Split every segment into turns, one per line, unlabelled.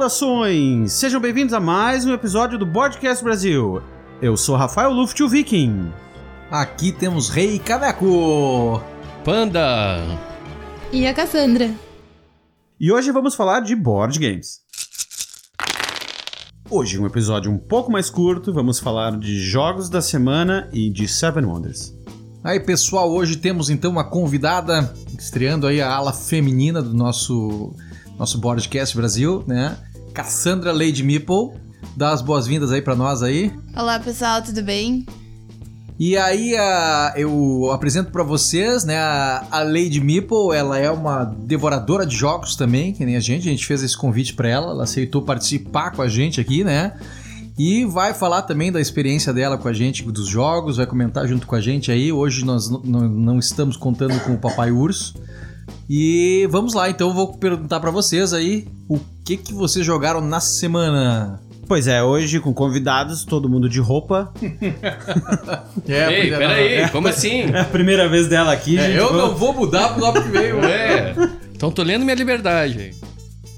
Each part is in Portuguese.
Saudações! Sejam bem-vindos a mais um episódio do Podcast Brasil. Eu sou Rafael Luft, o Viking.
Aqui temos Rei Caveco.
Panda.
E a Cassandra.
E hoje vamos falar de board games. Hoje, um episódio um pouco mais curto, vamos falar de jogos da semana e de Seven Wonders.
Aí, pessoal, hoje temos então uma convidada estreando aí a ala feminina do nosso nosso Boardcast Brasil, né? Cassandra Lady Meeple. Dá as boas-vindas aí para nós aí.
Olá, pessoal, tudo bem?
E aí a, eu apresento para vocês, né, a, a Lady Meeple, ela é uma devoradora de jogos também, que nem a gente, a gente fez esse convite para ela, ela aceitou participar com a gente aqui, né? E vai falar também da experiência dela com a gente, dos jogos, vai comentar junto com a gente aí. Hoje nós não estamos contando com o Papai Urso. E vamos lá, então eu vou perguntar para vocês aí o que que vocês jogaram na semana.
Pois é, hoje com convidados, todo mundo de roupa.
é, Ei, peraí, é, como assim?
É a primeira vez dela aqui,
é,
gente.
Eu não vou mudar pro lado que veio.
É. Então tô lendo minha liberdade.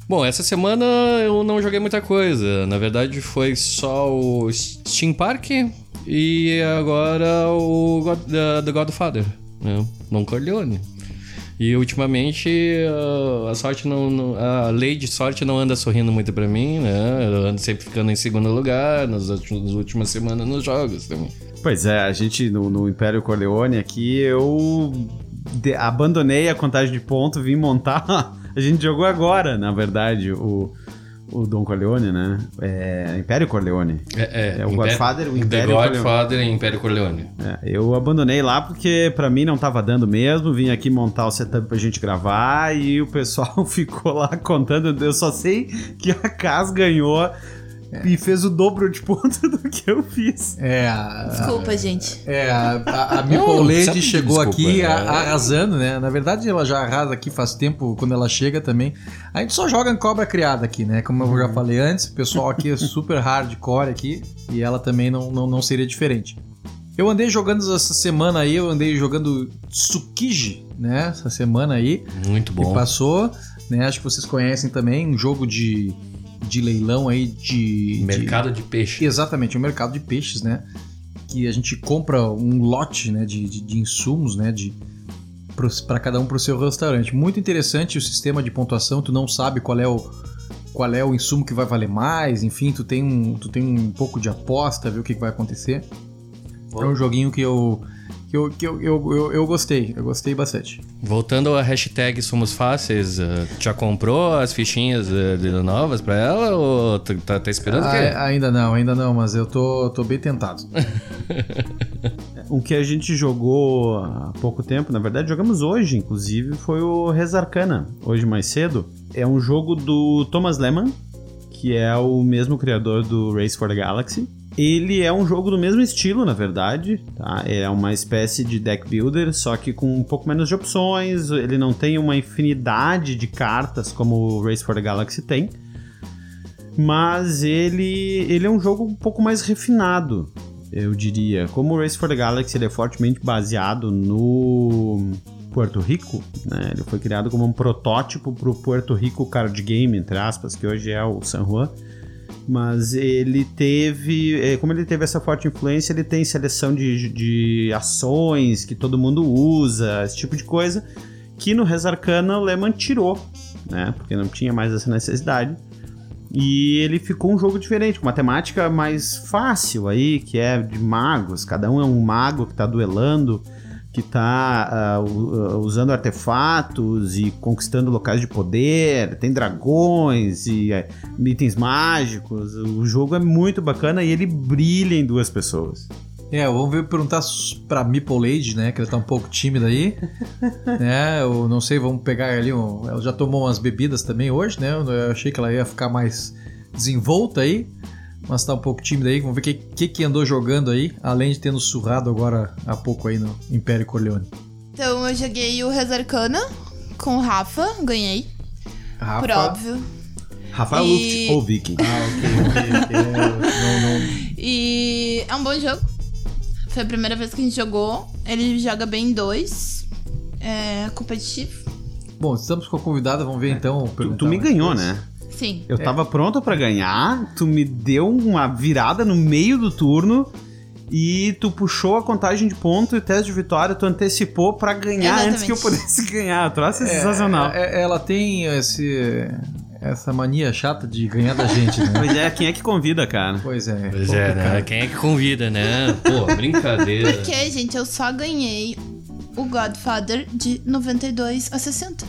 Bom, essa semana eu não joguei muita coisa. Na verdade, foi só o Steam Park e agora o God, uh, The Godfather, né? Não Corleone. E ultimamente a sorte não, a lei de sorte não anda sorrindo muito para mim, né? Eu ando sempre ficando em segundo lugar nas últimas semanas nos jogos também.
Pois é, a gente no, no Império Corleone aqui eu de, abandonei a contagem de ponto, vim montar. a gente jogou agora, na verdade, o o Don Corleone, né? É Império Corleone.
É,
é, é o Godfather, o Império
The Godfather e Império Corleone.
É, eu abandonei lá porque para mim não tava dando mesmo, vim aqui montar o setup pra gente gravar e o pessoal ficou lá contando, eu só sei que a Cas ganhou é. E fez o dobro de ponto do que eu fiz.
É,
a, Desculpa, gente.
É, a, a, a Maple Lady chegou desculpa, aqui é. arrasando, né? Na verdade, ela já arrasa aqui faz tempo quando ela chega também. A gente só joga em cobra criada aqui, né? Como eu já uhum. falei antes, o pessoal aqui é super hardcore aqui e ela também não, não, não seria diferente. Eu andei jogando essa semana aí, eu andei jogando Tsukiji, né? Essa semana aí.
Muito bom.
Que passou, né? Acho que vocês conhecem também, um jogo de de leilão aí de.
Mercado de, de peixe.
Exatamente, o um mercado de peixes, né? Que a gente compra um lote né, de, de, de insumos, né? De, para cada um para o seu restaurante. Muito interessante o sistema de pontuação, tu não sabe qual é o qual é o insumo que vai valer mais, enfim, tu tem um, tu tem um pouco de aposta, ver o que, que vai acontecer. É um joguinho que eu que eu, que eu, eu, eu, eu, gostei, eu gostei bastante.
Voltando à hashtag Somos Fáceis, uh, já comprou as fichinhas uh, novas pra ela ou tá, tá esperando
ah, Ainda não, ainda não, mas eu tô, tô bem tentado.
o que a gente jogou há pouco tempo, na verdade jogamos hoje, inclusive, foi o Resarcana, hoje mais cedo. É um jogo do Thomas Lehman, que é o mesmo criador do Race for the Galaxy. Ele é um jogo do mesmo estilo, na verdade, tá? É uma espécie de deck builder, só que com um pouco menos de opções. Ele não tem uma infinidade de cartas como o Race for the Galaxy tem. Mas ele, ele é um jogo um pouco mais refinado, eu diria. Como o Race for the Galaxy ele é fortemente baseado no Puerto Rico, né? Ele foi criado como um protótipo para o Puerto Rico Card Game, entre aspas, que hoje é o San Juan mas ele teve, é, como ele teve essa forte influência, ele tem seleção de, de ações que todo mundo usa, esse tipo de coisa, que no Resarcana o Lehman tirou, né? Porque não tinha mais essa necessidade. E ele ficou um jogo diferente, com uma temática mais fácil aí, que é de magos, cada um é um mago que está duelando que está uh, ah, usando artefatos e conquistando locais de poder, tem dragões e uh, itens mágicos. O jogo é muito bacana e ele brilha em duas pessoas.
É, vamos ver perguntar pra Meeple Lady, né? Que ela tá um pouco tímida aí. né? Eu não sei, vamos pegar ali. Um, ela já tomou umas bebidas também hoje, né? Eu achei que ela ia ficar mais desenvolta aí mas tá um pouco tímido aí. Vamos ver o que, que, que andou jogando aí, além de ter nos surrado agora há pouco aí no Império Corleone.
Então eu joguei o Resarcana com o Rafa, ganhei. Rafa. Por óbvio.
Rafael e... Luft ou Viking.
Ah, ok, ok. É, não, não.
E é um bom jogo. Foi a primeira vez que a gente jogou. Ele joga bem em dois. É competitivo.
Bom, estamos com a convidada, vamos ver então.
Tu, tu me ganhou, né?
Sim.
Eu tava pronto pra ganhar, tu me deu uma virada no meio do turno e tu puxou a contagem de ponto e o teste de vitória, tu antecipou pra ganhar
Exatamente.
antes que eu pudesse ganhar. Troço é sensacional.
É, é, ela tem esse, essa mania chata de ganhar da gente, né?
Pois é, quem é que convida, cara?
Pois é.
Pois é, né? Quem é que convida, né? Pô, brincadeira.
Porque, gente, eu só ganhei o Godfather de 92 a 60.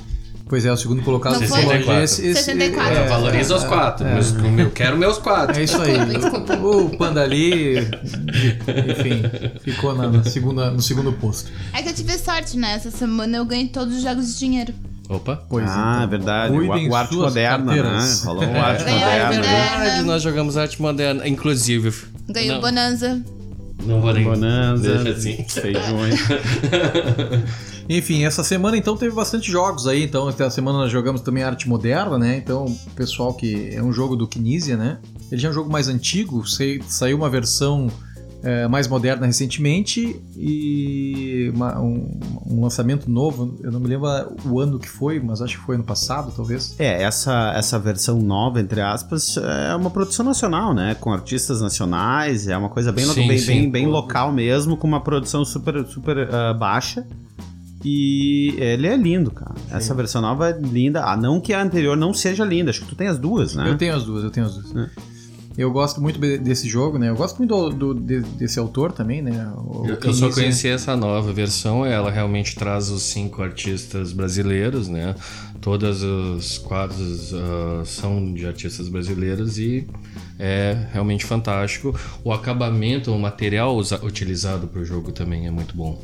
Pois é, o segundo colocado
Não
foi
foi?
esse, esse,
64.
é,
Valoriza os quatro. Meus- eu quero meus quatro.
É isso aí. O Panda ali, enfim, ficou na, na segunda, no segundo posto.
É que eu tive sorte, né? Essa semana eu ganhei todos os jogos de dinheiro.
Opa.
Pois
ah,
então,
é verdade.
cuidem
O, o arte moderna,
carteiras.
né? Rolou um arte
Ganhou
É
moderna.
verdade, nós jogamos arte moderna. Inclusive.
Ganhei
não,
o Bonanza.
Não vou nem.
Bonanza,
Deixa assim.
feijões.
Enfim, essa semana então teve bastante jogos aí. Então, essa semana nós jogamos também arte moderna, né? Então, o pessoal que é um jogo do Kinesia, né? Ele já é um jogo mais antigo, saiu uma versão é, mais moderna recentemente e uma- um, um lançamento novo. Eu não me lembro o ano que foi, mas acho que foi ano passado, talvez.
É, essa, essa versão nova, entre aspas, é uma produção nacional, né? Com artistas nacionais, é uma coisa bem,
Sim,
bem,
sim.
bem, bem local mesmo, com uma produção super, super ah, baixa. E ele é lindo, cara. Essa versão nova é linda. Ah, não que a anterior não seja linda, acho que tu tem as duas, né?
Eu tenho as duas, eu tenho as duas.
É.
Eu gosto muito de- desse jogo, né? Eu gosto muito do, do- de- desse autor também, né? O
Eu, eu só conheci essa nova versão, ela realmente traz os cinco artistas brasileiros, né? Todas os quadros ah, são de artistas brasileiros e é realmente fantástico. O acabamento, o material usa- utilizado para o jogo também é muito bom.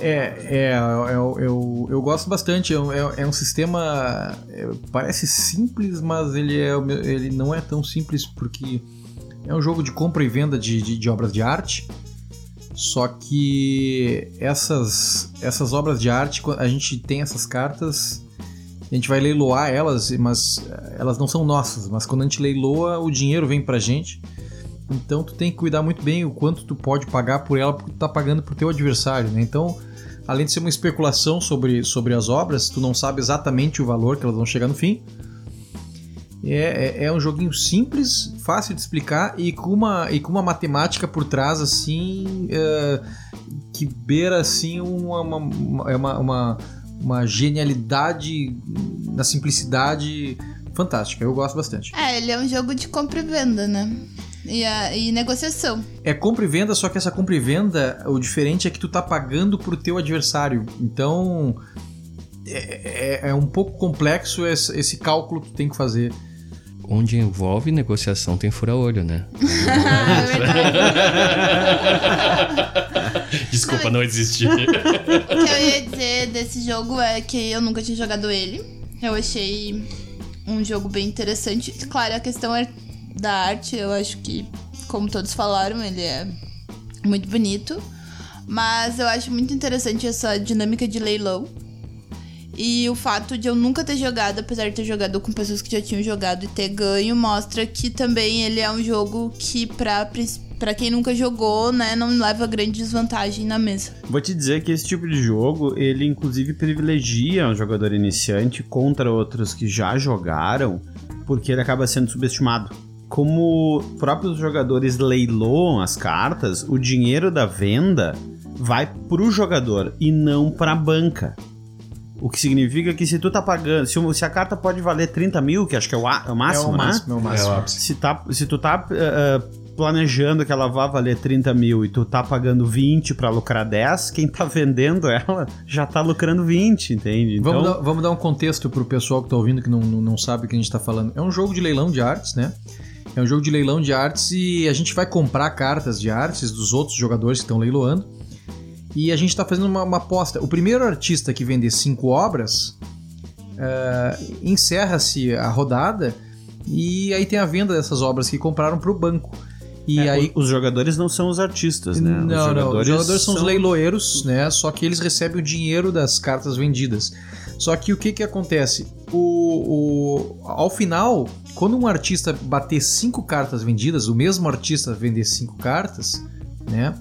É, é eu, eu, eu gosto bastante. É, um- é- é um sistema. é, parece simples, mas ele, é, ele não é tão simples porque é um jogo de compra e venda de, de, de obras de arte. Só que essas, essas obras de arte, a gente tem essas cartas, a gente vai leiloar elas, mas eh, elas não são nossas. Mas quando a gente leiloa, o dinheiro vem pra gente. Então tu tem que cuidar muito bem o quanto tu pode pagar por ela, porque tu tá pagando pro teu adversário, né? Então, além de ser uma especulação sobre, sobre as obras, tu não sabe exatamente o valor que elas vão chegar no fim. É, é, é um joguinho simples, fácil de explicar e com uma, e com uma matemática por trás, assim, é, que beira, assim, uma, uma, uma, é uma, uma, uma genialidade na simplicidade fantástica. Eu gosto bastante.
É, ele é um jogo de compra e venda, né? E, a- e negociação.
É compra e venda, só que essa compra e venda, o diferente é que tu tá pagando pro teu adversário. Então é, é- é um pouco complexo esse, esse cálculo que tu tem que fazer.
Onde envolve negociação tem fura-olho, né? Desculpa, não existir.
O que eu ia dizer desse jogo é que eu nunca tinha jogado ele. Eu achei um jogo bem interessante. Claro, a questão é da arte, eu acho que, como todos falaram, ele é muito bonito. Mas eu acho muito interessante essa dinâmica de leilão. E o fato de eu nunca ter jogado, apesar de ter jogado com pessoas que já tinham jogado e ter ganho, mostra que também ele é um jogo que, pra, pra quem nunca jogou, né, não leva grande desvantagem na mesa.
Vou te dizer que esse tipo de jogo, ele inclusive privilegia um jogador iniciante contra outros que já jogaram, porque ele acaba sendo subestimado. Como próprios jogadores leiloam as cartas, o dinheiro da venda vai pro jogador e não pra banca. O que significa que se tu tá pagando. Se, se a carta pode valer 30 mil, que acho que é o, a- é o máximo,
é o
né?
máximo, é o máximo.
É ápice.
Se, tá, se tu tá eh, planejando que ela vá valer 30 mil e tu tá pagando 20 pra lucrar 10, quem tá vendendo ela já tá lucrando 20, entende? Então,
Vamos, dar, vamos dar um contexto pro pessoal que tá ouvindo que não, não, não sabe o que a gente tá falando. É um jogo de leilão de artes, né? É um jogo de leilão de artes e a gente vai comprar cartas de artes dos outros jogadores que estão leiloando. E a gente está fazendo uma, uma aposta. O primeiro artista que vender cinco obras eh, encerra-se a rodada e aí tem a venda dessas obras que compraram para o banco. E
é,
aí
os jogadores não são os artistas, né?
não,
os
não.
jogadores,
Os jogadores são, os leiloeiros, né? Só que eles recebem o dinheiro das cartas vendidas. Só que o que que acontece? O, o- ao final, quando um artista bater cinco cartas vendidas, o mesmo artista vender cinco cartas, né?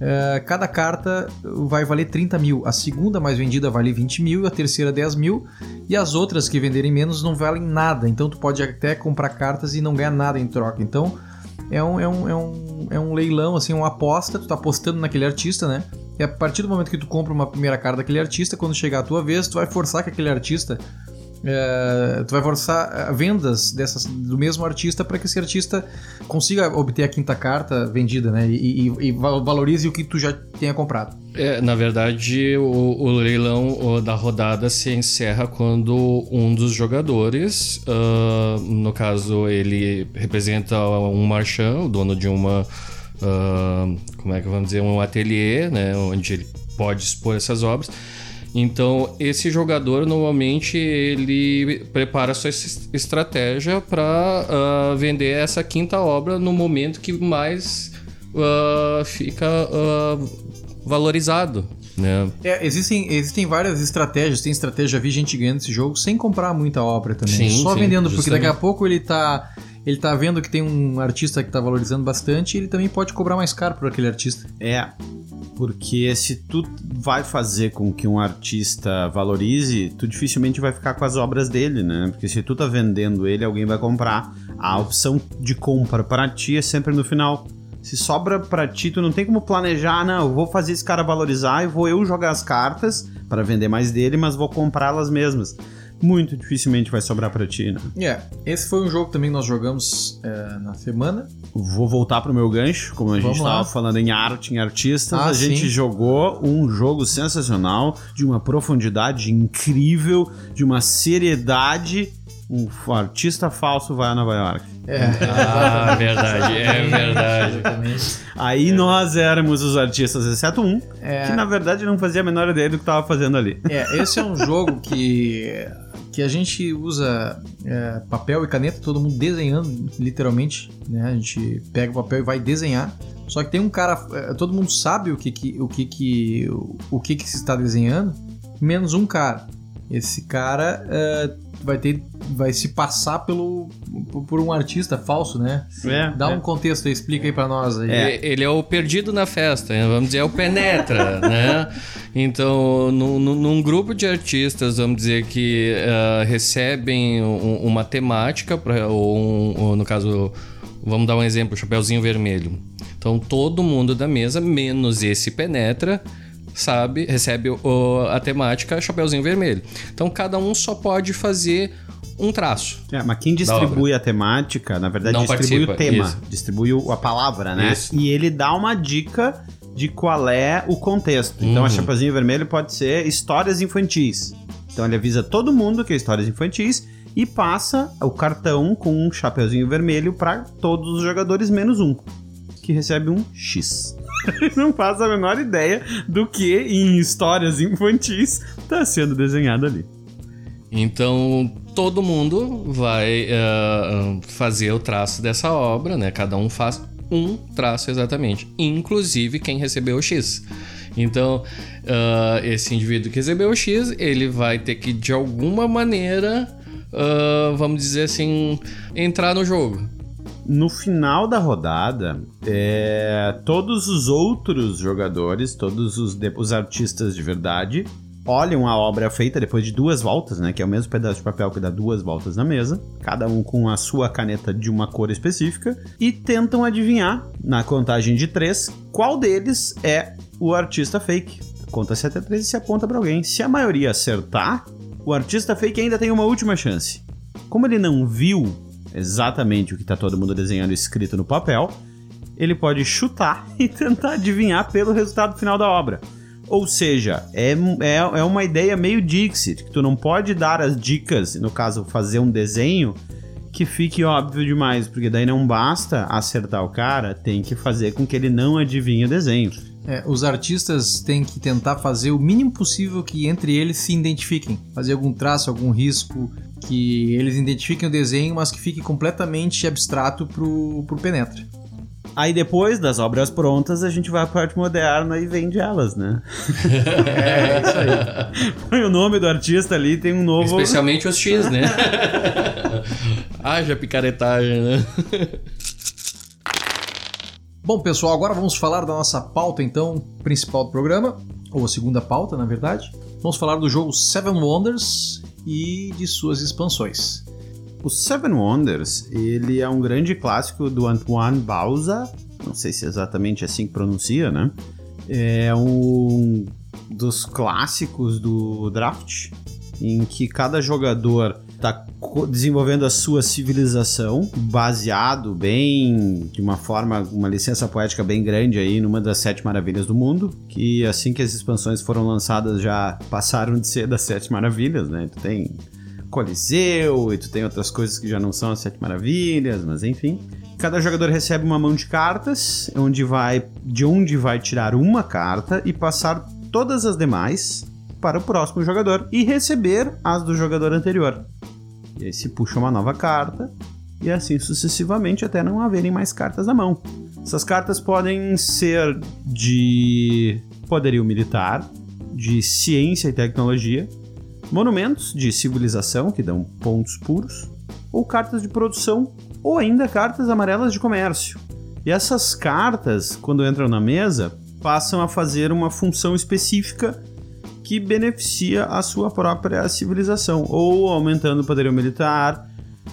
é, cada carta vai valer 30 mil. A segunda mais vendida vale 20 mil, a terceira 10 mil. E as outras que venderem menos não valem nada. Então tu pode até comprar cartas e não ganhar nada em troca. Então é um, é um, é um, é um leilão, assim, uma aposta. Tu tá apostando naquele artista, né? E a partir do momento que tu compra uma primeira carta daquele artista, quando chegar a tua vez, tu vai forçar que aquele artista é, tu vai forçar é, vendas dessas, do mesmo artista para que esse artista consiga obter a quinta carta vendida, né? E, e, e valorize o que tu já tenha comprado.
É, na verdade, o, o leilão da rodada se encerra quando um dos jogadores, uh, no caso, ele representa um marchand, o dono de uma. Uh, como é que vamos dizer? Um ateliê, né? Onde ele pode expor essas obras então, esse jogador normalmente ele prepara sua estratégia para uh, ah, vender essa quinta obra no momento que mais uh, fica uh, valorizado. Né?
É, existem, existem várias estratégias. Tem estratégia, vi gente ganhando esse jogo sem comprar muita obra também. Sim, Só sim, vendendo, porque daqui a pouco ele tá ele tá vendo que tem um artista que tá valorizando bastante e ele também pode cobrar mais caro por aquele artista.
É, porque se tu vai fazer com que um artista valorize, tu dificilmente vai ficar com as obras dele, né? Porque se tu tá vendendo ele, alguém vai comprar. A opção de compra para ti é sempre no final. Se sobra para ti, tu não tem como planejar, não, eu vou fazer esse cara valorizar e vou eu jogar as cartas para vender mais dele, mas vou comprá-las mesmas muito dificilmente vai sobrar para ti, né?
É, yeah. esse foi um jogo também que nós jogamos é, na semana.
Vou voltar pro meu gancho, como a Vamos gente estava falando em arte, em artistas. Ah, a gente sim. jogou um jogo sensacional, de uma profundidade incrível, de uma seriedade. Um artista falso vai a Nova York.
É. Ah, verdade, é verdade.
Aí é. nós éramos os artistas, exceto um, é. que na verdade não fazia a menor ideia do que estava fazendo ali.
É, esse é um jogo que que a gente usa é, papel e caneta, todo mundo desenhando, literalmente, né? A gente pega o papel e vai desenhar. Só que tem um cara, é, todo mundo sabe o que que, o que que, o que que se está desenhando, menos um cara. Esse cara é, vai ter vai se passar pelo por um artista falso, né? É, Dá é. um contexto aí, explica aí para nós aí.
É, ele é o perdido na festa, né? vamos dizer, é o penetra, né? Então, num, num, grupo de artistas, vamos dizer que uh, recebem um, uma temática para ou, um, ou no caso Vamos dar um exemplo, Chapeuzinho Vermelho. Então todo mundo da mesa, menos esse penetra, sabe, recebe o, a temática Chapeuzinho Vermelho. Então cada um só pode fazer um traço.
É, mas quem distribui a temática, na verdade, Não distribui participa, o tema, isso. distribui a palavra, né? Isso. E ele dá uma dica de qual é o contexto. Então, uhum. a Chapeuzinho Vermelho pode ser histórias infantis. Então, ele avisa todo mundo que é histórias infantis e passa o cartão com um Chapeuzinho Vermelho para todos os jogadores, menos um, que recebe um X. não faz a menor ideia do que em histórias infantis está sendo desenhado ali.
Então todo mundo vai uh, fazer o traço dessa obra, né? Cada um faz um traço exatamente, inclusive quem recebeu o X. Então, uh, esse indivíduo que recebeu o X, ele vai ter que de alguma maneira, uh, vamos dizer assim, entrar no jogo
no final da rodada, é, todos os outros jogadores, todos os, os artistas de verdade, olham a obra feita depois de duas voltas, né? Que é o mesmo pedaço de papel que dá duas voltas na mesa, cada um com a sua caneta de uma cor específica, e tentam adivinhar, na contagem de três, qual deles é o artista fake. Conta-se até três e se aponta para alguém. Se a maioria acertar, o artista fake ainda tem uma última chance. Como ele não viu exatamente o que está todo mundo desenhando escrito no papel, ele pode chutar e tentar adivinhar pelo resultado final da obra. Ou seja, é, é, é uma ideia meio Dixit, que tu não pode dar as dicas, no caso, fazer um desenho que fique óbvio demais, porque daí não basta acertar o cara, tem que fazer com que ele não adivinhe o desenho.
É, os artistas têm que tentar fazer o mínimo possível que entre eles se identifiquem, fazer algum traço, algum risco, que eles identifiquem o desenho, mas que fique completamente abstrato pro, pro Penetra.
Aí depois das obras prontas, a gente vai à parte moderna e vende elas, né?
é, isso aí.
Põe o nome do artista ali tem um novo.
Especialmente os X, né? Haja picaretagem, né?
Bom, pessoal, agora vamos falar da nossa pauta, então, principal do programa, ou a segunda pauta, na verdade. Vamos falar do jogo Seven Wonders e de suas expansões.
O Seven Wonders, ele é um grande clássico do Antoine Bauza, não sei se é exatamente assim que pronuncia, né? É um dos clássicos do draft, em que cada jogador está desenvolvendo a sua civilização, baseado bem, de uma forma, uma licença poética bem grande aí, numa das sete maravilhas do mundo, que assim que as expansões foram lançadas já passaram de ser das sete maravilhas, né? Tu tem Coliseu e tu tem outras coisas que já não são as sete maravilhas, mas enfim. Cada jogador recebe uma mão de cartas, onde vai de onde vai tirar uma carta e passar todas as demais para o próximo jogador e receber as do jogador anterior. E aí se puxa uma nova carta e assim sucessivamente até não haverem mais cartas na mão. Essas cartas podem ser de poderio militar, de ciência e tecnologia, monumentos de civilização que dão pontos puros, ou cartas de produção, ou ainda cartas amarelas de comércio. E essas cartas, quando entram na mesa, passam a fazer uma função específica que beneficia a sua própria civilização, ou aumentando o poderio militar,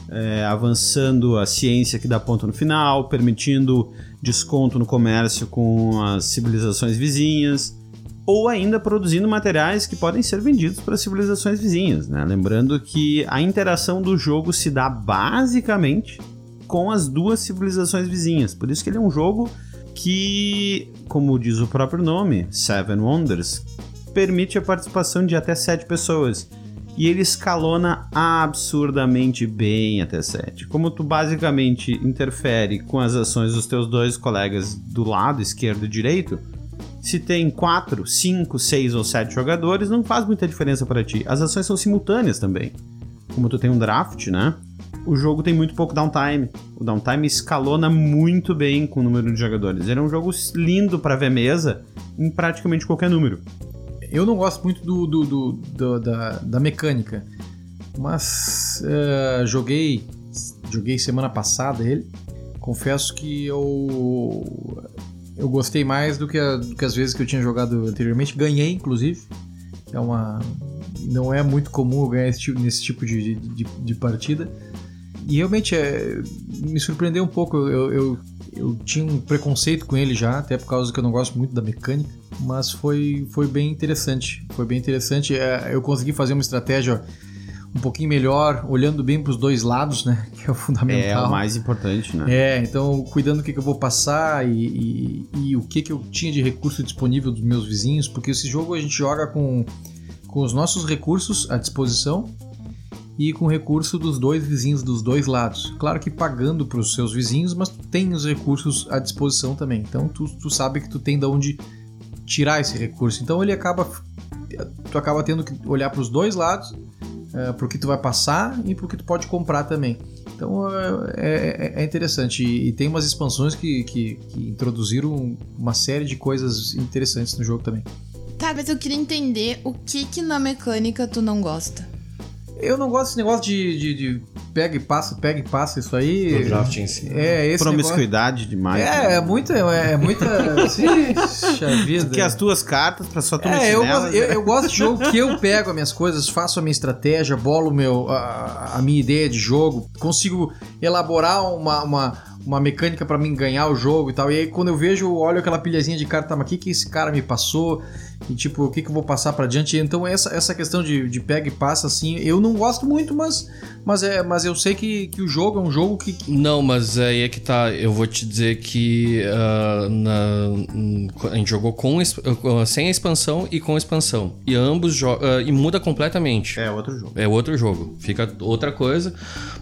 é, avançando a ciência que dá ponto no final, permitindo desconto no comércio com as civilizações vizinhas, ou ainda produzindo materiais que podem ser vendidos para civilizações vizinhas. Né? Lembrando que a interação do jogo se dá basicamente com as duas civilizações vizinhas, por isso que ele é um jogo que, como diz o próprio nome, Seven Wonders, permite a participação de até 7 pessoas. E ele escalona absurdamente bem até 7. Como tu basicamente interfere com as ações dos teus dois colegas do lado esquerdo e direito, se tem 4, 5, 6 ou 7 jogadores, não faz muita diferença para ti. As ações são simultâneas também. Como tu tem um draft, né? O jogo tem muito pouco downtime. O downtime escalona muito bem com o número de jogadores. Ele é um jogo lindo para ver mesa em praticamente qualquer número.
Eu não gosto muito do, do, do, do da, da, mecânica, mas uh, joguei joguei semana passada ele. Confesso que eu eu gostei mais do que, a, do que as vezes que eu tinha jogado anteriormente. Ganhei, inclusive. É uma não é muito comum ganhar tipo, nesse tipo de, de, de partida. E realmente é, me surpreendeu um pouco. Eu, eu, eu, tinha um preconceito com ele já, até por causa que eu não gosto muito da mecânica. Mas foi, foi bem interessante. Foi bem interessante. É, eu consegui fazer uma estratégia um pouquinho melhor, olhando bem para os dois lados, né? Que é o fundamental.
É o mais importante, né?
É, então cuidando do que, que eu vou passar e, e, e, o que, que eu tinha de recurso disponível dos meus vizinhos, porque esse jogo a gente joga com, com os nossos recursos à disposição e com recurso dos dois vizinhos dos dois lados. Claro que pagando para os seus vizinhos, mas tu tem os recursos à disposição também. Então tu, tu sabe que tu tem de onde tirar esse recurso. Então ele acaba tu acaba tendo que olhar para os dois lados, é, que tu vai passar e o que tu pode comprar também. Então é, é, é interessante e, e, tem umas expansões que, que, que introduziram uma série de coisas interessantes no jogo também.
Tá, mas eu queria entender o que que na mecânica tu não gosta.
Eu não gosto desse negócio de, de, de, pega e passa, pega e passa, isso aí.
Do draft em si.
É, esse
Promiscuidade negócio... demais.
É, né? é muita. É muita. Puxa vida.
Que as tuas cartas pra só tu
É, eu, gosto, eu, eu, gosto de jogo que eu pego as minhas coisas, faço a minha estratégia, bolo meu, a, a minha ideia de jogo, consigo elaborar uma, uma uma mecânica para mim ganhar o jogo e tal. E aí quando eu vejo, olho aquela pilhazinha de carta, tá, mas o que, que esse cara me passou? E tipo, o que, que eu vou passar para diante? Então essa, essa questão de, de pega e passa, assim, eu não gosto muito, mas, mas, é, mas eu sei que, que o jogo é um jogo que.
Não, mas aí é que tá, eu vou te dizer que uh, na, a gente jogou com, sem a expansão e com a expansão. E ambos uh, e muda completamente.
É outro jogo.
É outro jogo. Fica outra coisa.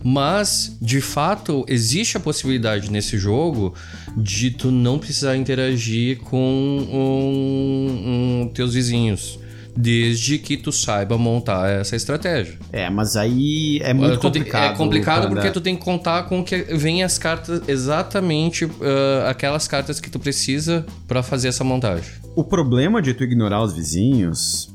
Mas, de fato, existe a possibilidade possibilidade nesse jogo de tu não precisar interagir com um, um, teus vizinhos desde que tu saiba montar essa estratégia.
É, mas aí é muito complicado.
é complicado porque tu tem que contar com que vem as cartas exatamente uh, aquelas cartas que tu precisa para fazer essa montagem.
O problema de tu ignorar os vizinhos,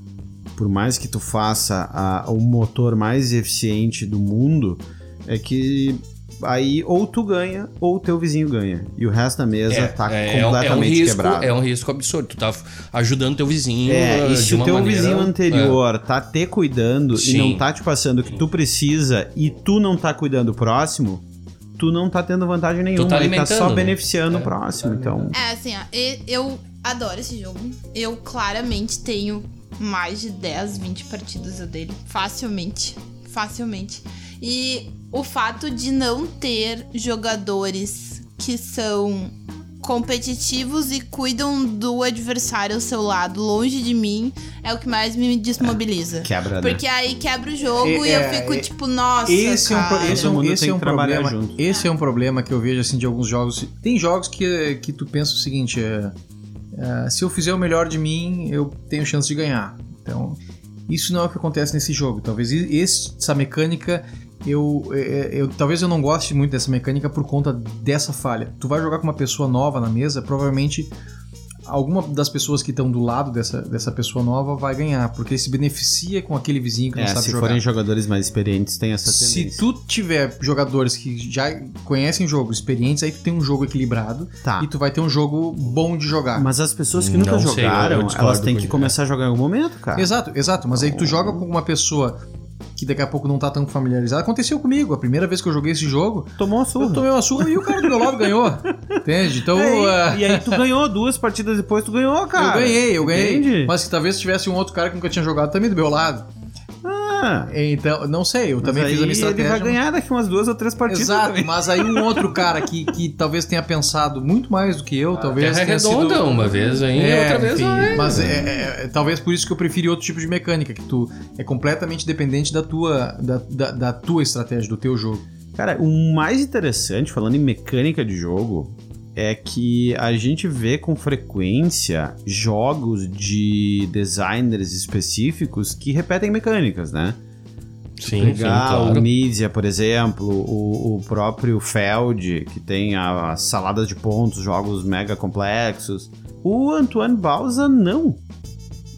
por mais que tu faça a, o motor mais eficiente do mundo, é que aí ou tu ganha ou o teu vizinho ganha. E o resto da mesa
É,
tá
é, é um-
completamente
é um risco,
quebrado.
É um risco absurdo. Tu tá ajudando teu vizinho.
É, e
de
se o teu
maneira-
vizinho anterior tá te cuidando e
Sim.
não tá te passando o que tu precisa e tu não tá cuidando o próximo, tu não tá tendo vantagem nenhuma.
tá
e tá
alimentando,
só
né?
beneficiando
É,
o próximo.
tá
então,
É, assim, ó, e- eu adoro esse jogo. Eu claramente tenho mais de 10, 20 partidas dele. Facilmente. Facilmente. E o fato de não ter jogadores que são competitivos e cuidam do adversário ao seu lado, longe de mim, é o que mais me desmobiliza.
quebra, né?
Porque aí quebra o jogo
É,
e eu
é,
fico
é,
tipo, nossa,
Esse é, um,
cara.
esse é
Todo
um,
mundo
esse
tem
é um problema.
junto.
Esse é um problema que eu vejo assim de alguns jogos. Tem jogos que, que tu pensa o seguinte: é, é, se eu fizer o melhor de mim, eu tenho chance de ganhar. Então, isso não é o que acontece nesse jogo. Talvez essa mecânica eu, é, eu talvez eu não goste muito dessa mecânica por conta dessa falha. Tu vai jogar com uma pessoa nova na mesa, provavelmente alguma das pessoas que estão do lado dessa, dessa pessoa nova vai ganhar, porque se beneficia com aquele vizinho que não
É,
sabe
se
jogar.
forem jogadores mais experientes, tem essa
Se
tendência.
tu tiver jogadores que já conhecem o jogo, experientes, aí tu tem um jogo equilibrado
Tá.
e tu vai ter um jogo bom de jogar.
Mas as pessoas que
Não
nunca
sei, eu- eu
jogaram, elas têm que
com-
começar a jogar em algum momento, cara.
Exato, exato. Mas aí tu joga com uma pessoa que daqui a pouco não tá tão familiarizada. Aconteceu comigo. A primeira vez que eu joguei esse jogo,
Tomou a
eu
surra.
tomei uma surra e o cara do meu lado ganhou. Entende? Então.
É,
ah,
e, aí tu ganhou duas partidas depois, tu ganhou, cara.
eu ganhei, eu ganhei. Mas que talvez tivesse um outro cara que nunca tinha jogado também do meu lado.
Ah,
Então, não sei, eu
mas
também
aí
fiz a minha estratégia.
ele vai ganhar daqui umas duas ou três partidas
Exato,
também.
mas aí um outro cara que, que talvez tenha pensado muito mais do que eu, talvez
Terra
tenha
redonda,
sido...
uma vez aí,
É,
outra vez
enfim,
vai.
Mas é, é- é- talvez por isso que eu preferi outro tipo de mecânica, que tu é completamente dependente da tua, da, da, da tua estratégia, do teu jogo.
Cara, o mais interessante, falando em mecânica de jogo, é que a gente vê com frequência jogos de designers específicos que repetem mecânicas, né?
Sim, sim,
Pegar o
claro.
Mídia, por exemplo, o, o próprio Feld, que tem a- as saladas de pontos, jogos mega complexos. O Antoine Balsa não.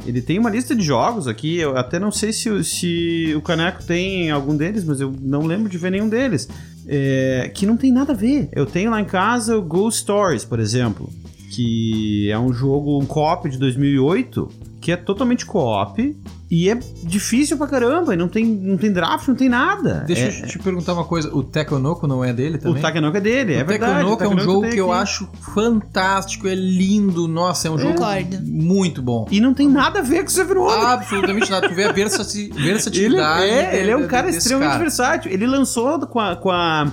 Ele tem uma lista de jogos aqui, eu até não sei se, o- se o Caneco tem algum deles, mas eu não lembro de ver nenhum deles. É, que não tem nada a ver. Eu tenho lá em casa o Ghost Stories, por exemplo, que é um jogo, um co-op de 2008, que é totalmente co-op e é difícil pra caramba, e não tem, não tem draft, não tem nada.
Deixa
É-
eu te perguntar uma coisa, o Tekonoko não é dele
o
também?
Takenoko é dele, é
o
verdade.
Tekonoko é um jogo que eu
aqui.
acho fantástico, é lindo, nossa, é um jogo
Concordo.
muito bom.
E não tem nada a ver com o Seven Wonders.
Absolutamente nada. Tu vê a versati-
Ele,
versatilidade.
é, ele é um cara extremamente
cara.
versátil. Ele lançou com a, com a-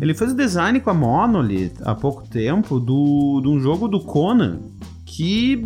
Ele fez o design com a Monolith há pouco tempo do, de um jogo do Conan que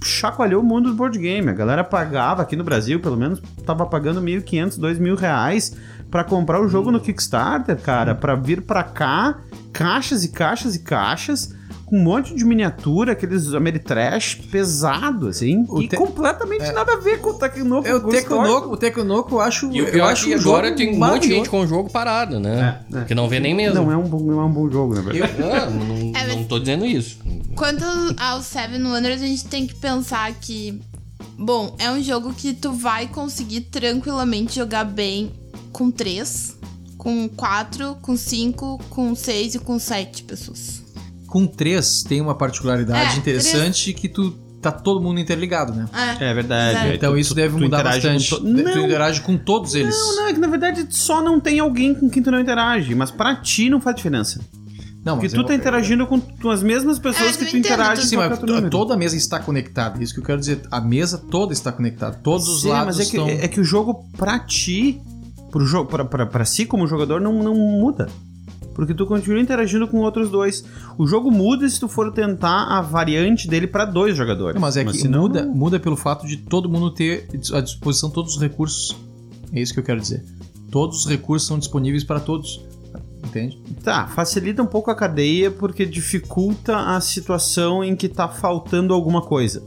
chacoalhou o mundo do board game. A galera pagava, aqui no Brasil, pelo menos, tava pagando 1.500, 2.000 reais pra comprar o jogo no Kickstarter, cara, pra vir pra cá, caixas e caixas e caixas, com um monte de miniatura, aqueles Ameritrash pesado, assim,
O
e
te-
completamente nada a ver com o Tecnoco.
É, o Tekonoko, o Tekonoko eu acho,
E o
eu
pior é
acho
que agora
jogo
tem um monte de gente com o jogo parado, né?
É, é.
Que não vê nem mesmo.
Não é um bom, não é um bom jogo, na verdade.
Ah, não,
É, mas-
não tô dizendo isso.
Quanto ao Seven Wonders, a gente tem que pensar que. Bom, é um jogo que tu vai conseguir tranquilamente jogar bem com três, com quatro, com cinco, com seis e com sete pessoas.
Com três tem uma particularidade
É,
interessante que tu tá todo mundo interligado, né?
É,
É verdade. É,
Então
tu-
isso
tu-
deve
tu
mudar bastante.
to-
Tu
Não,
interage com todos eles.
não, não, é que na verdade só não tem alguém com quem tu não interage, mas pra ti não faz diferença.
Não,
Porque
mas
tu tá interagindo com, com as mesmas pessoas
É,
que tu
entendo,
interage
Sim,
com
mas
número.
toda a mesa está conectada. Isso que eu quero dizer. A mesa toda está conectada. Todos os
Sim,
lados
mas é que,
estão.
é que o jogo pra ti, pro jogo, pra, pra, pra si como jogador, não, não muda. Porque tu continua interagindo com outros dois. O jogo muda se tu for tentar a variante dele pra dois jogadores.
Não, mas é que
senão-
muda, muda pelo fato de todo mundo ter à disposição todos os recursos. É isso que eu quero dizer. Todos os recursos são disponíveis para todos. Entende?
Tá, facilita um pouco a cadeia porque dificulta a situação em que tá faltando alguma coisa.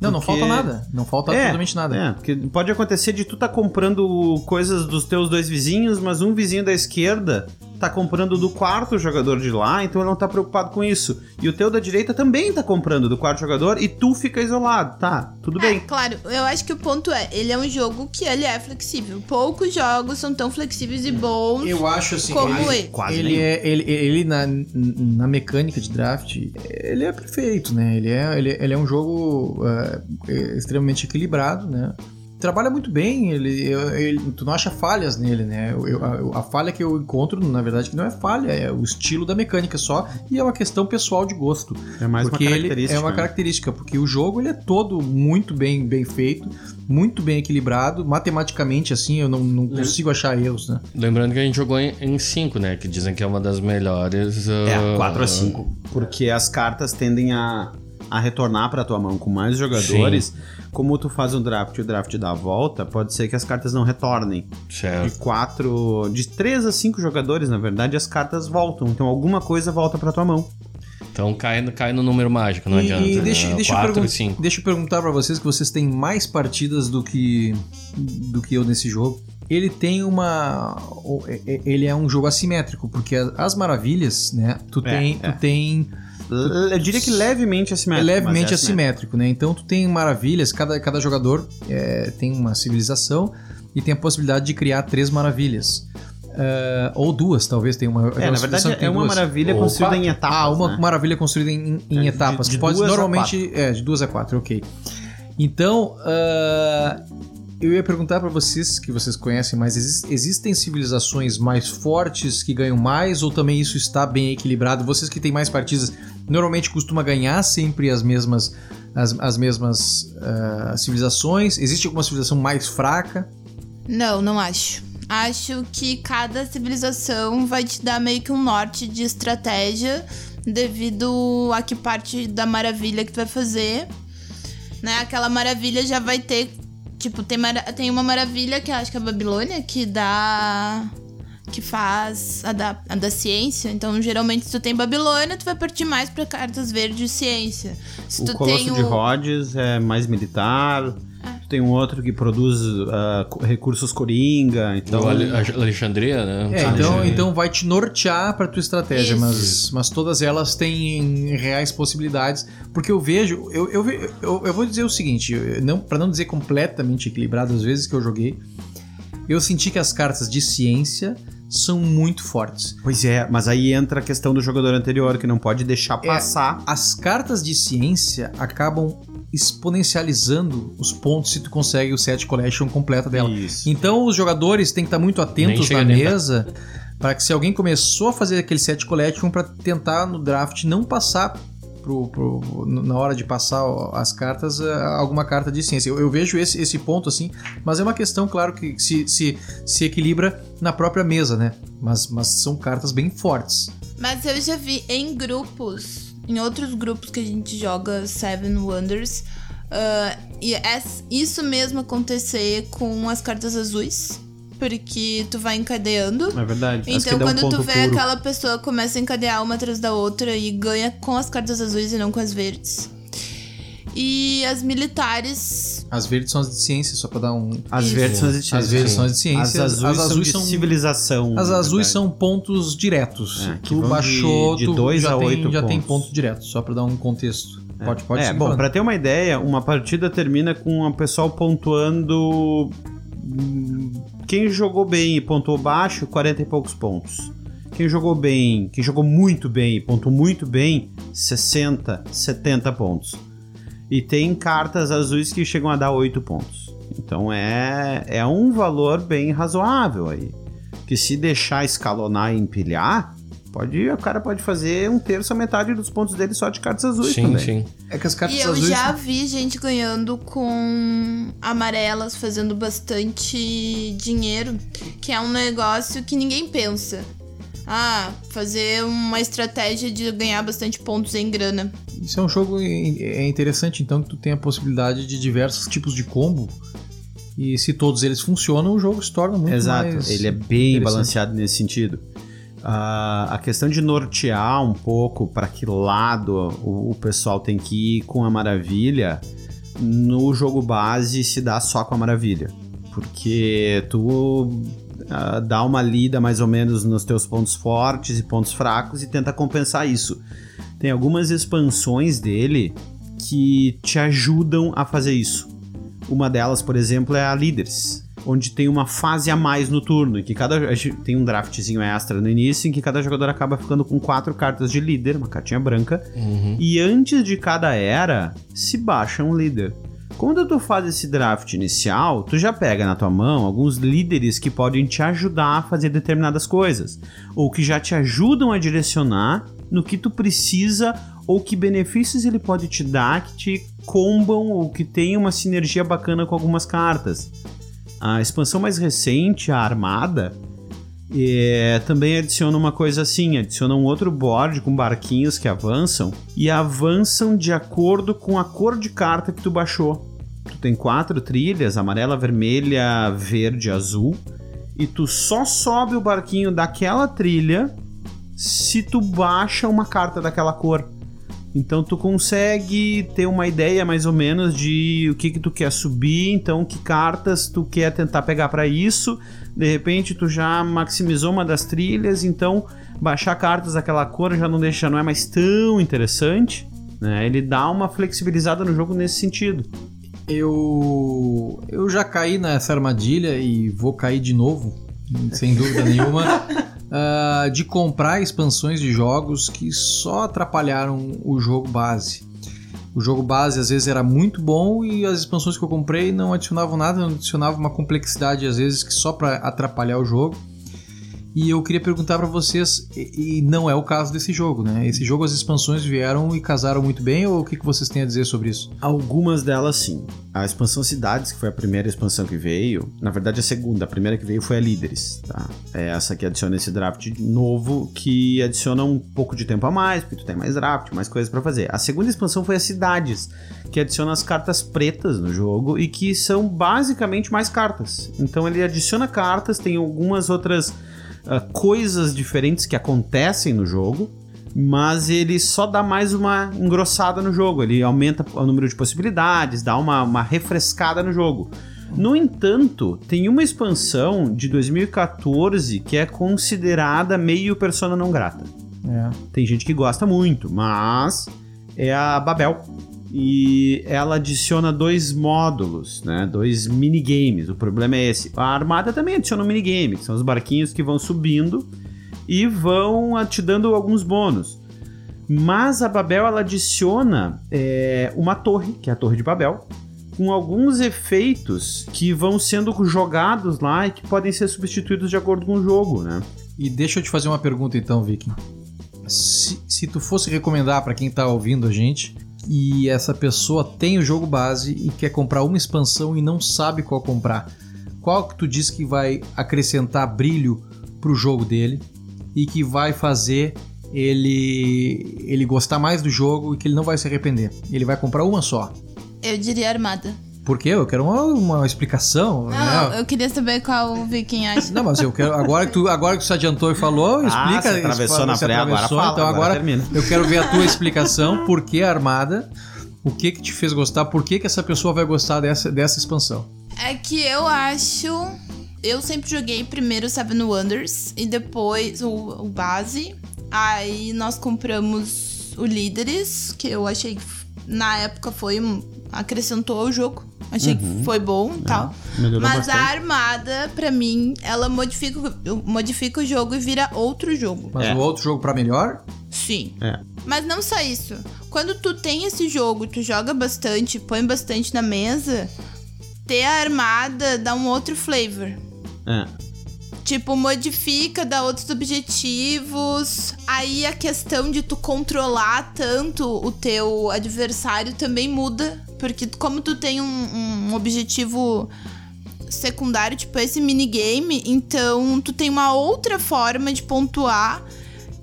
Não, não
Porque-
falta nada. Não falta
É,
absolutamente nada.
É, porque pode acontecer de tu tá comprando coisas dos teus dois vizinhos, mas um vizinho da esquerda tá tá comprando do quarto jogador de lá, então ele não tá preocupado com isso. E o teu da direita também tá comprando do quarto jogador e tu fica isolado. Tá, tudo
É,
bem.
claro, eu acho que o ponto é, ele é um jogo que ele é flexível. Poucos jogos são tão flexíveis e bons
Eu acho assim.
como
ele,
ele.
Quase
ele
nenhum.
é ele, ele na, na mecânica de draft ele é perfeito né ele é ele, ele é um jogo é extremamente equilibrado né trabalha muito bem ele, ele tu não acha falhas nele né Eu- eu- a, a falha que eu encontro na verdade que não é falha é o estilo da mecânica só e é uma questão pessoal de gosto
É mais
porque
uma
ele
característica.
é uma
né?
característica porque o jogo ele é todo muito bem bem feito muito bem equilibrado matematicamente assim eu não, não consigo achar erros né
Lembrando que a gente jogou em 5, né? Que dizem que é uma das melhores.
É,
ah,
4 a 5. Porque as cartas tendem a, a retornar pra tua mão com mais jogadores. Como tu faz um draft e o draft dá a volta, pode ser que as cartas não retornem. De
Certo.
4. De 3 a 5 jogadores, na verdade, as cartas voltam. Então alguma coisa volta pra tua mão.
Então cai, no- cai no número mágico, não
E-
adianta.
E deixa,
né?
deixa, eu
4
pergun-
e 5.
deixa eu perguntar pra vocês que vocês têm mais partidas do que do que eu nesse jogo. Ele tem uma é- é- ele é um jogo assimétrico, porque as, as maravilhas, né? Tu
É,
tem
é.
tu tem
Eu diria que levemente
é
assimétrico.
levemente
mas é
assimétrico, né? Então tu tem maravilhas, cada, cada jogador é, tem uma civilização e tem a possibilidade de criar três maravilhas. É, ou duas, talvez tenha uma.
É, na
uma
verdade é
tem
uma
duas.
maravilha
Ou
construída em
quatro.
etapas.
Ah, uma
né?
maravilha construída em, em
É, de-
etapas.
de
que pode
duas a
normalmente. É, de duas a quatro, ok. Então, ah, eu ia perguntar pra vocês, que vocês conhecem mais, exis- existem civilizações mais fortes que ganham mais, ou também isso está bem equilibrado? Vocês que têm mais partidas, normalmente costuma ganhar sempre as mesmas. As, as mesmas ah, civilizações? Existe alguma civilização mais fraca?
Não, não acho. Acho que cada civilização vai te dar meio que um norte de estratégia devido a que parte da maravilha que tu vai fazer. Né? Aquela maravilha já vai ter. Tipo, tem, tem uma maravilha que acho que é a Babilônia, que dá. Que faz a da, a da ciência. Então, geralmente, se tu tem Babilônia, tu vai partir mais pra cartas verdes de ciência. Se
O
tu
Colosso
tem
de
o.
Rhodes é mais militar. Tu tem um outro que produz co- recursos coringa. Então,
Ale- Alexandria, né?
É, então, então vai te nortear pra tua estratégia,
Isso.
mas, mas todas elas têm reais possibilidades. Porque eu vejo, eu, eu, eu, eu vou dizer o seguinte, não, para não dizer completamente equilibrado, às vezes que eu joguei, eu senti que as cartas de ciência são muito fortes.
Pois é, mas aí entra a questão do jogador anterior, que não pode deixar
É.
passar.
As cartas de ciência acabam exponencializando os pontos se tu consegue o set collection completa dela.
Isso.
Então os jogadores têm que estar muito atentos na mesa para que se alguém começou a fazer aquele set collection para tentar no draft não passar pro, pro- na hora de passar as cartas eh, alguma carta de ciência. Eu, eu vejo esse, esse ponto assim, mas é uma questão, claro, que se, se, se equilibra na própria mesa, né? Mas, mas são cartas bem fortes.
Mas eu já vi em grupos, em outros grupos que a gente joga Seven Wonders, ah, e es- isso mesmo acontecer com as cartas azuis. Porque tu vai encadeando.
É verdade.
Então, quando tu
ponto
vê
puro.
aquela pessoa começa a encadear uma atrás da outra e ganha com as cartas azuis e não com as verdes. E as militares.
As verdes são as de ciência, só para dar um.
As
Isso.
verdes são as de
As verdes são as de ciência.
As azuis,
as
são
azuis
de
são
civilização.
As azuis são pontos diretos.
É, que
tu
de-
baixou,
de
tu
dois
já,
a
tem,
oito
já tem
pontos.
ponto direto, só pra dar um contexto. Pode, pode
é, bom,
falando.
pra ter uma ideia, uma partida termina com o pessoal pontuando. Quem jogou bem e pontuou baixo, 40 e poucos pontos. Quem jogou bem, quem jogou muito bem e pontuou muito bem, 60, 70 pontos. E tem cartas azuis que chegam a dar 8 pontos. Então é, é um valor bem razoável aí. Que se deixar escalonar e empilhar, pode, o cara pode fazer um terço a metade dos pontos dele só de cartas azuis
Sim,
também.
sim.
É que as cartas
E eu
azuis.
já vi gente ganhando com amarelas, fazendo bastante dinheiro, que é um negócio que ninguém pensa. Ah, fazer uma estratégia de ganhar bastante pontos em grana.
Isso é um jogo é interessante, então, que tu tem a possibilidade de diversos tipos de combo. E se todos eles funcionam, o jogo se torna muito
Exato,
mais.
ele é bem balanceado nesse sentido. Ah, a questão de nortear um pouco para que lado o, o pessoal tem que ir com a maravilha, no jogo base se dá só com a maravilha. Porque tu. uh, dá uma lida mais ou menos nos teus pontos fortes e pontos fracos e tenta compensar isso. Tem algumas expansões dele que te ajudam a fazer isso. Uma delas, por exemplo, é a Leaders, onde tem uma fase a mais no turno, em que cada tem um draftzinho extra no início, em que cada jogador acaba ficando com quatro cartas de líder, uma cartinha branca,
Uhum.
e antes de cada era se baixa um líder. Quando tu faz esse draft inicial, tu já pega na tua mão alguns líderes que podem te ajudar a fazer determinadas coisas, ou que já te ajudam a direcionar no que tu precisa ou que benefícios ele pode te dar que te combam ou que tem uma sinergia bacana com algumas cartas. A expansão mais recente, a Armada, é, também adiciona uma coisa assim: adiciona um outro board com barquinhos que avançam e avançam de acordo com a cor de carta que tu baixou. Tu tem quatro trilhas: amarela, vermelha, verde, azul. E tu só sobe o barquinho daquela trilha se tu baixa uma carta daquela cor. Então tu consegue ter uma ideia mais ou menos de o que que tu quer subir, então que cartas tu quer tentar pegar para isso. De repente tu já maximizou uma das trilhas, então baixar cartas daquela cor já não deixa, não é mais tão interessante, né? Ele dá uma flexibilizada no jogo nesse sentido.
Eu eu já caí nessa armadilha e vou cair de novo, sem dúvida nenhuma, ah, de comprar expansões de jogos que só atrapalharam o jogo base. O jogo base às vezes era muito bom e as expansões que eu comprei não adicionavam nada, não adicionavam uma complexidade às vezes que só para atrapalhar o jogo. E eu queria perguntar para vocês, e, e não é o caso desse jogo, né? Esse jogo as expansões vieram e casaram muito bem, ou o que, que vocês têm a dizer sobre isso?
Algumas delas sim. A expansão Cidades, que foi a primeira expansão que veio, na verdade a segunda, a primeira que veio foi a Líderes, tá? É essa que adiciona esse draft novo, que adiciona um pouco de tempo a mais, porque tu tem mais draft, mais coisas para fazer. A segunda expansão foi a Cidades, que adiciona as cartas pretas no jogo e que são basicamente mais cartas. Então ele adiciona cartas, tem algumas outras uh, coisas diferentes que acontecem no jogo, mas ele só dá mais uma engrossada no jogo. Ele aumenta o número de possibilidades, dá uma, uma refrescada no jogo. No entanto, tem uma expansão de 2014 que é considerada meio persona não grata.
É.
Tem gente que gosta muito, mas é a Babel. E ela adiciona dois módulos, né? Dois minigames. O problema é esse. A armada também adiciona um minigame, que são os barquinhos que vão subindo e vão te dando alguns bônus. Mas a Babel ela adiciona é, uma torre, que é a Torre de Babel, com alguns efeitos que vão sendo jogados lá e que podem ser substituídos de acordo com o jogo, né?
E deixa eu te fazer uma pergunta então, Viking. Se, se tu fosse recomendar para quem tá ouvindo a gente e essa pessoa tem o jogo base e quer comprar uma expansão e não sabe qual comprar, qual que tu diz que vai acrescentar brilho pro jogo dele e que vai fazer ele ele gostar mais do jogo e que ele não vai se arrepender? Ele vai comprar uma só.
Eu diria armada.
Por quê? Eu quero uma, uma explicação.
Não,
né?
eu queria saber qual o Viking acha.
Não, mas eu quero. Agora que tu, agora que tu se adiantou e falou, explica.
você atravessou na pré, agora fala,
Então
agora
agora,
termina.
eu quero ver a tua explicação, por que a armada, o que que te fez gostar, por que que essa pessoa vai gostar dessa, dessa expansão.
É que eu acho. Eu sempre joguei primeiro Seven Wonders e depois o, o base. Aí nós compramos o Líderes, que eu achei que na época foi. acrescentou ao jogo. Achei que foi bom e tal.
melhorou
Mas a
bastante.
armada, pra mim, ela modifica, modifica o jogo e vira outro jogo.
Mas
É.
o outro jogo pra melhor?
Sim.
É.
Mas não só isso. Quando tu tem esse jogo, tu joga bastante, põe bastante na mesa, ter a armada dá um outro flavor.
É.
Tipo, modifica, dá outros objetivos. Aí a questão de tu controlar tanto o teu adversário também muda. Porque como tu tem um, um objetivo secundário, tipo esse minigame, então tu tem uma outra forma de pontuar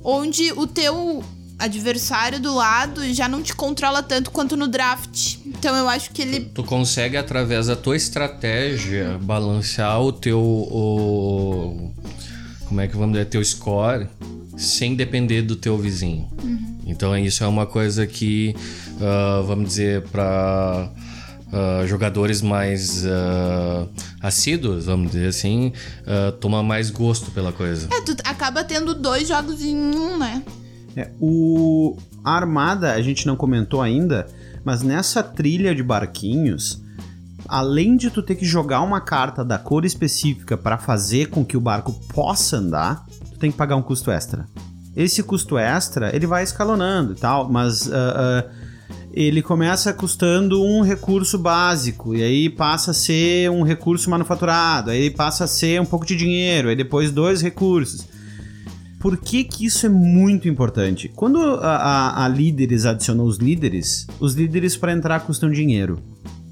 onde o teu adversário do lado já não te controla tanto quanto no draft. Então eu acho que ele
Tu consegue, através da tua estratégia, balancear o teu. O, como é que vamos dizer? Teu score sem depender do teu vizinho. Então isso é uma coisa que, ah, vamos dizer, para jogadores mais ah, assíduos, vamos dizer assim, uh, toma mais gosto pela coisa.
É, tu acaba tendo dois jogos em um, né?
É, o a Armada a gente não comentou ainda, mas nessa trilha de barquinhos, além de tu ter que jogar uma carta da cor específica para fazer com que o barco possa andar, tu tem que pagar um custo extra. Esse custo extra, ele vai escalonando e tal, mas uh, uh, ele começa custando um recurso básico, e aí passa a ser um recurso manufaturado, aí passa a ser um pouco de dinheiro, aí depois dois recursos. Por que, que isso é muito importante? Quando a, a, a líderes adicionou os líderes, os líderes para entrar custam dinheiro.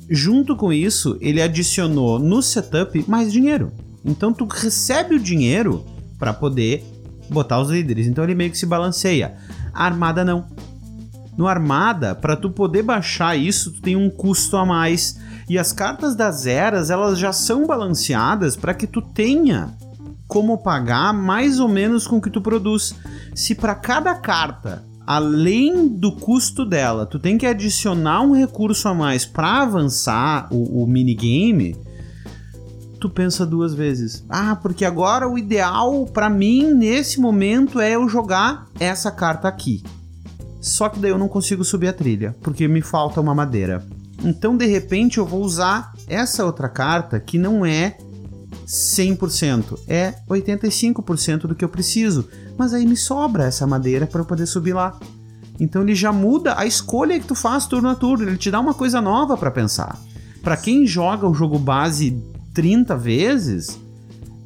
Junto com isso, ele adicionou no setup mais dinheiro. Então tu recebe o dinheiro para poder botar os líderes. Então ele meio que se balanceia. A armada não. No armada, para tu poder baixar isso, tu tem um custo a mais. E as cartas das eras, elas já são balanceadas para que tu tenha como pagar mais ou menos com o que tu produz. Se para cada carta, além do custo dela, tu tem que adicionar um recurso a mais para avançar o, o minigame, tu pensa duas vezes. Ah, porque agora o ideal para mim nesse momento é eu jogar essa carta aqui. Só que daí eu não consigo subir a trilha, porque me falta uma madeira. Então, de repente, eu vou usar essa outra carta que não é 100%, é 85% do que eu preciso, mas aí me sobra essa madeira para eu poder subir lá. Então ele já muda a escolha que tu faz turno a turno, ele te dá uma coisa nova para pensar. Para quem joga o jogo base 30 vezes,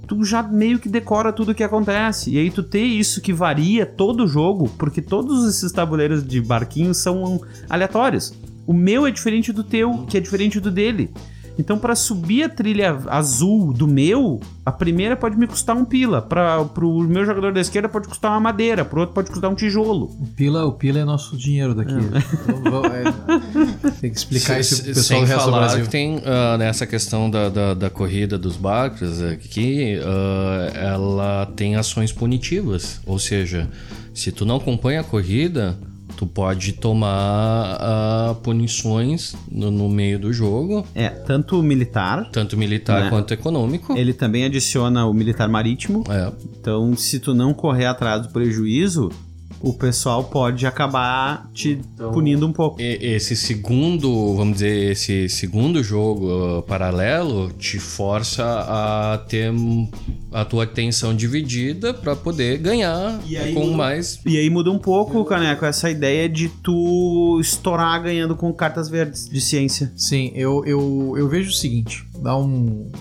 tu já meio que decora tudo o que acontece. E aí tu ter isso que varia todo o jogo, porque todos esses tabuleiros de barquinhos são aleatórios. O meu é diferente do teu, que é diferente do dele. Então, para subir a trilha azul do meu, a primeira pode me custar um pila. Para o meu jogador da esquerda pode custar uma madeira, pro outro pode custar um tijolo.
O pila, o pila é nosso dinheiro daqui. É. tem que explicar isso pro pessoal do resto do Brasil.
Que tem uh, nessa questão da, da, da, corrida dos barcos aqui, uh, ela tem ações punitivas. Ou seja, se tu não acompanha a corrida tu pode tomar uh, punições no, no, meio do jogo.
É, tanto militar.
Tanto militar né? quanto econômico.
Ele também adiciona o militar marítimo.
É.
Então, se tu não correr atrás do prejuízo, o pessoal pode acabar te então, punindo um pouco.
Esse segundo, vamos dizer, esse segundo jogo uh, paralelo te força a ter a tua atenção dividida para poder ganhar com
muda,
mais.
E aí muda um pouco, Caneco, essa ideia de tu estourar ganhando com cartas verdes de ciência.
Sim, eu, eu, eu vejo o seguinte: dá um.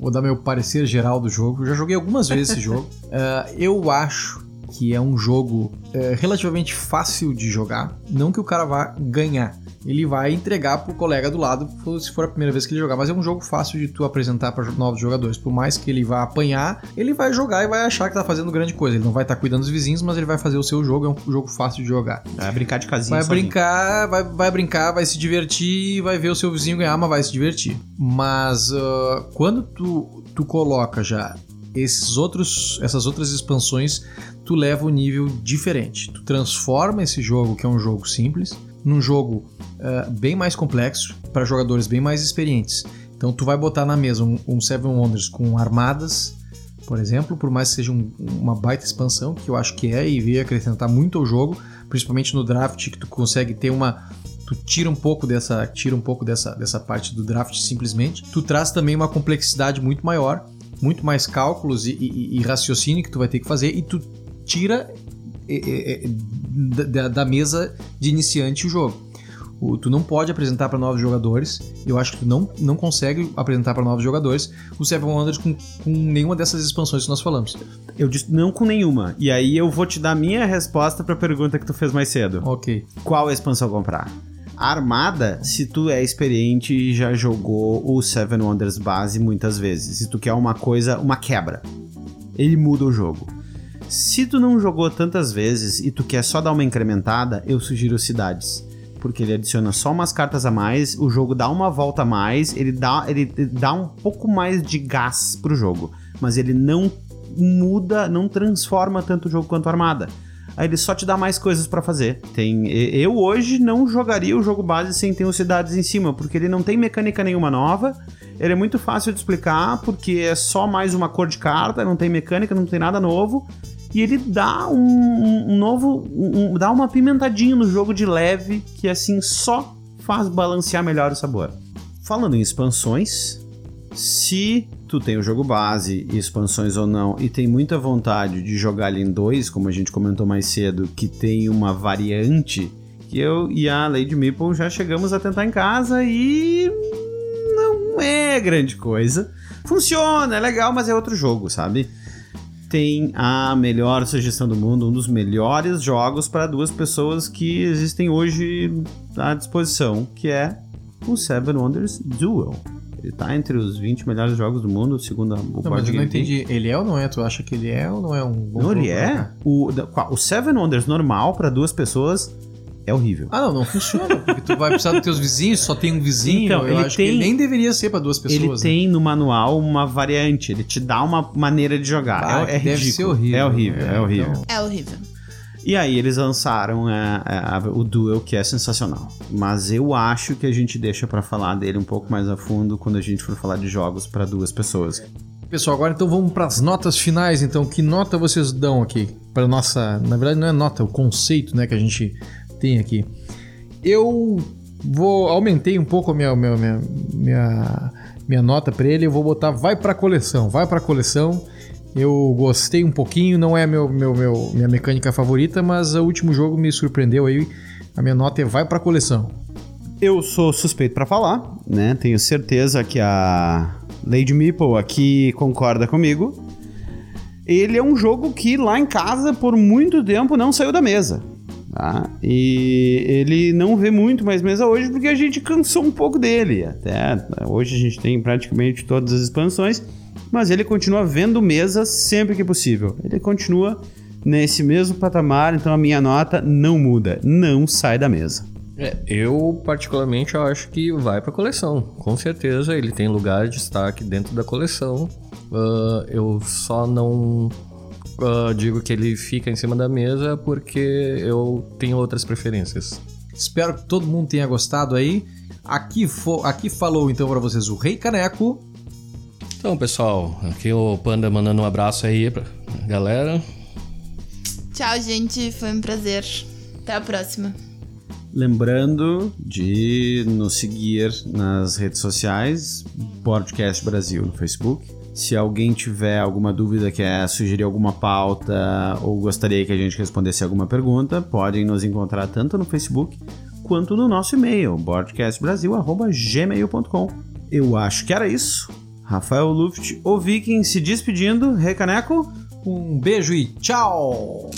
Vou dar meu parecer geral do jogo. Eu já joguei algumas vezes esse jogo. Uh, eu acho que é um jogo é, relativamente fácil de jogar. Não que o cara vá ganhar. Ele vai entregar pro colega do lado se for a primeira vez que ele jogar, mas é um jogo fácil de tu apresentar para novos jogadores. Por mais que ele vá apanhar, ele vai jogar e vai achar que tá fazendo grande coisa. Ele não vai estar tá cuidando dos vizinhos, mas ele vai fazer o seu jogo, é um jogo fácil de jogar.
Vai brincar de casinha.
Vai brincar, vai, vai brincar, vai se divertir, vai ver o seu vizinho ganhar, mas vai se divertir. Mas uh, quando tu, tu coloca já esses outros, essas outras expansões, tu leva o um nível diferente. Tu transforma esse jogo, que é um jogo simples, num jogo uh, bem mais complexo para jogadores bem mais experientes. Então tu vai botar na mesa um, um Seven Wonders com armadas, por exemplo, por mais que seja um, uma baita expansão, que eu acho que é, e veio acrescentar muito ao jogo, principalmente no draft, que tu consegue ter uma. Tu tira um pouco dessa, tira um pouco dessa, dessa parte do draft simplesmente. Tu traz também uma complexidade muito maior muito mais cálculos e, e, e, raciocínio que tu vai ter que fazer e tu tira é, é, da, da, mesa de iniciante o jogo. O, tu não pode apresentar para novos jogadores. Eu acho que tu não, não consegue apresentar para novos jogadores o Seven Wonders com, com nenhuma dessas expansões que nós falamos.
Eu disse não com nenhuma. E aí eu vou te dar minha resposta para a pergunta que tu fez mais cedo.
Ok.
Qual expansão comprar? armada, se tu é experiente e já jogou o Seven Wonders base muitas vezes, se tu quer uma coisa, uma quebra, ele muda o jogo. Se tu não jogou tantas vezes e tu quer só dar uma incrementada, eu sugiro Cidades. Porque ele adiciona só umas cartas a mais, o jogo dá uma volta a mais, ele dá, ele dá um pouco mais de gás pro jogo. Mas ele não muda, não transforma tanto o jogo quanto a armada aí ele só te dá mais coisas para fazer. Tem, eu hoje não jogaria o jogo base sem ter os cidades em cima, porque ele não tem mecânica nenhuma nova, Ele é muito fácil de explicar porque é só mais uma cor de carta, não tem mecânica, não tem nada novo. E ele dá um, um novo. Um, dá uma pimentadinha no jogo de leve que assim só faz balancear melhor o sabor. Falando em expansões, se tu tem o jogo base e expansões ou não, e tem muita vontade de jogar em dois, como a gente comentou mais cedo, que tem uma variante, que eu e a Lady Meeple já chegamos a tentar em casa e não é grande coisa. Funciona, é legal, mas é outro jogo, sabe? Tem a melhor sugestão do mundo, um dos melhores jogos para duas pessoas que existem hoje à disposição, que é o Seven Wonders Duel. Ele tá entre os 20 melhores jogos do mundo, segundo a
Não, mas eu não entendi. Ele é ou não é? Tu acha que ele é ou não é um bom
Não, ele é.
jogar?
O, o Seven Wonders normal para duas pessoas é horrível.
Ah, não, não funciona. Porque tu vai precisar dos teus vizinhos, só tem um vizinho.
Então,
eu
ele
acho que
tem-
ele nem deveria ser pra duas pessoas.
ele
né?
tem no manual uma variante, ele te dá uma maneira de jogar.
Ah,
é, é
deve
ridículo.
ser horrível.
É horrível, é,
É,
horrível.
então-
É horrível.
E aí eles lançaram é, é, a- o Duel, que é sensacional. Mas eu acho que a gente deixa pra falar dele um pouco mais a fundo quando a gente for falar de jogos pra duas pessoas.
Pessoal, agora então vamos para as notas finais. Então, que nota vocês dão aqui para nossa, na verdade não é nota, é o conceito, né, que a gente tem aqui. Eu vou aumentei um pouco a minha minha, minha, minha, minha nota para ele. Eu vou botar vai para coleção, vai para coleção. Eu gostei um pouquinho, não é meu, meu, meu minha mecânica favorita, mas o último jogo me surpreendeu aí. A minha nota é vai para coleção.
Eu sou suspeito pra falar, né? Tenho certeza que a Lady Meeple aqui concorda comigo. Ele é um jogo que lá em casa por muito tempo não saiu da mesa. Tá? E ele não vê muito mais mesa hoje porque a gente cansou um pouco dele. Até hoje a gente tem praticamente todas as expansões, mas ele continua vendo mesa sempre que possível. Ele continua nesse mesmo patamar, então a minha nota não muda, não sai da mesa.
É, eu particularmente eu acho que vai pra coleção. Com certeza ele tem lugar de destaque dentro da coleção. Ah, eu só não ah, digo que ele fica em cima da mesa porque eu tenho outras preferências.
Espero que todo mundo tenha gostado aí. Aqui, fo- aqui falou então para vocês o Rei Caneco.
Então, pessoal, aqui o Panda mandando um abraço aí pra galera.
Tchau, gente. Foi um prazer. Até a próxima.
Lembrando de nos seguir nas redes sociais, Podcast Brasil no Facebook. Se alguém tiver alguma dúvida, quer sugerir alguma pauta ou gostaria que a gente respondesse alguma pergunta, podem nos encontrar tanto no Facebook quanto no nosso e-mail, broadcastbrasil.gmail.com. Eu acho que era isso. Rafael Luft, o Viking se despedindo. Recaneco.
Um beijo e tchau!